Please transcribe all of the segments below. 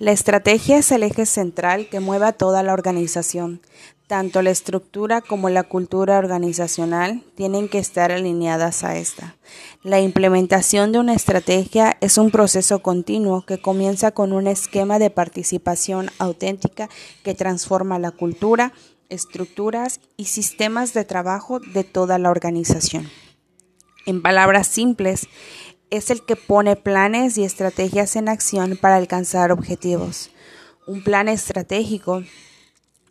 La estrategia es el eje central que mueve a toda la organización. Tanto la estructura como la cultura organizacional tienen que estar alineadas a esta. La implementación de una estrategia es un proceso continuo que comienza con un esquema de participación auténtica que transforma la cultura, estructuras y sistemas de trabajo de toda la organización. En palabras simples, es el que pone planes y estrategias en acción para alcanzar objetivos. Un plan estratégico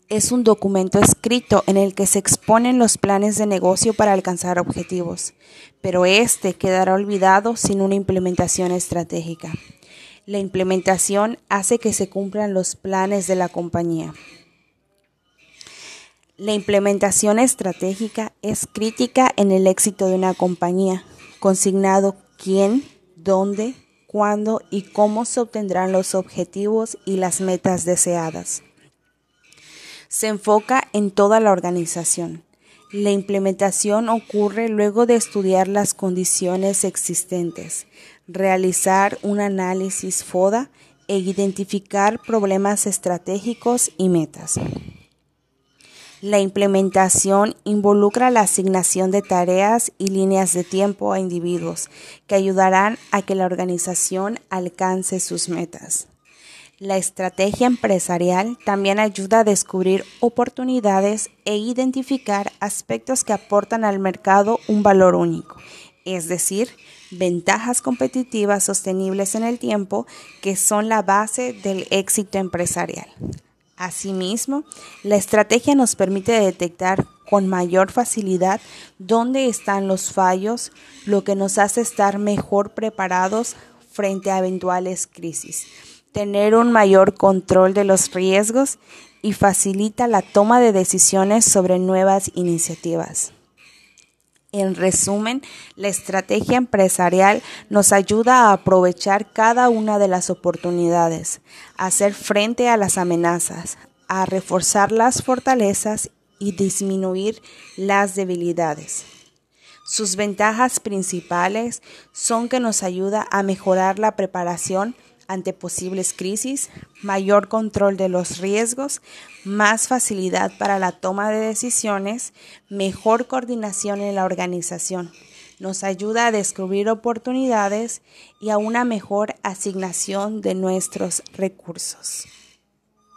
es un documento escrito en el que se exponen los planes de negocio para alcanzar objetivos, pero este quedará olvidado sin una implementación estratégica. La implementación hace que se cumplan los planes de la compañía. La implementación estratégica es crítica en el éxito de una compañía, consignado quién, dónde, cuándo y cómo se obtendrán los objetivos y las metas deseadas se enfoca en toda la organización. La implementación ocurre luego de estudiar las condiciones existentes, realizar un análisis FODA e identificar problemas estratégicos y metas. La implementación involucra la asignación de tareas y líneas de tiempo a individuos que ayudarán a que la organización alcance sus metas. La estrategia empresarial también ayuda a descubrir oportunidades e identificar aspectos que aportan al mercado un valor único, es decir, ventajas competitivas sostenibles en el tiempo que son la base del éxito empresarial. Asimismo, la estrategia nos permite detectar con mayor facilidad dónde están los fallos, lo que nos hace estar mejor preparados frente a eventuales crisis tener un mayor control de los riesgos y facilita la toma de decisiones sobre nuevas iniciativas. En resumen, la estrategia empresarial nos ayuda a aprovechar cada una de las oportunidades, a hacer frente a las amenazas, a reforzar las fortalezas y disminuir las debilidades. Sus ventajas principales son que nos ayuda a mejorar la preparación ante posibles crisis, mayor control de los riesgos, más facilidad para la toma de decisiones, mejor coordinación en la organización. Nos ayuda a descubrir oportunidades y a una mejor asignación de nuestros recursos.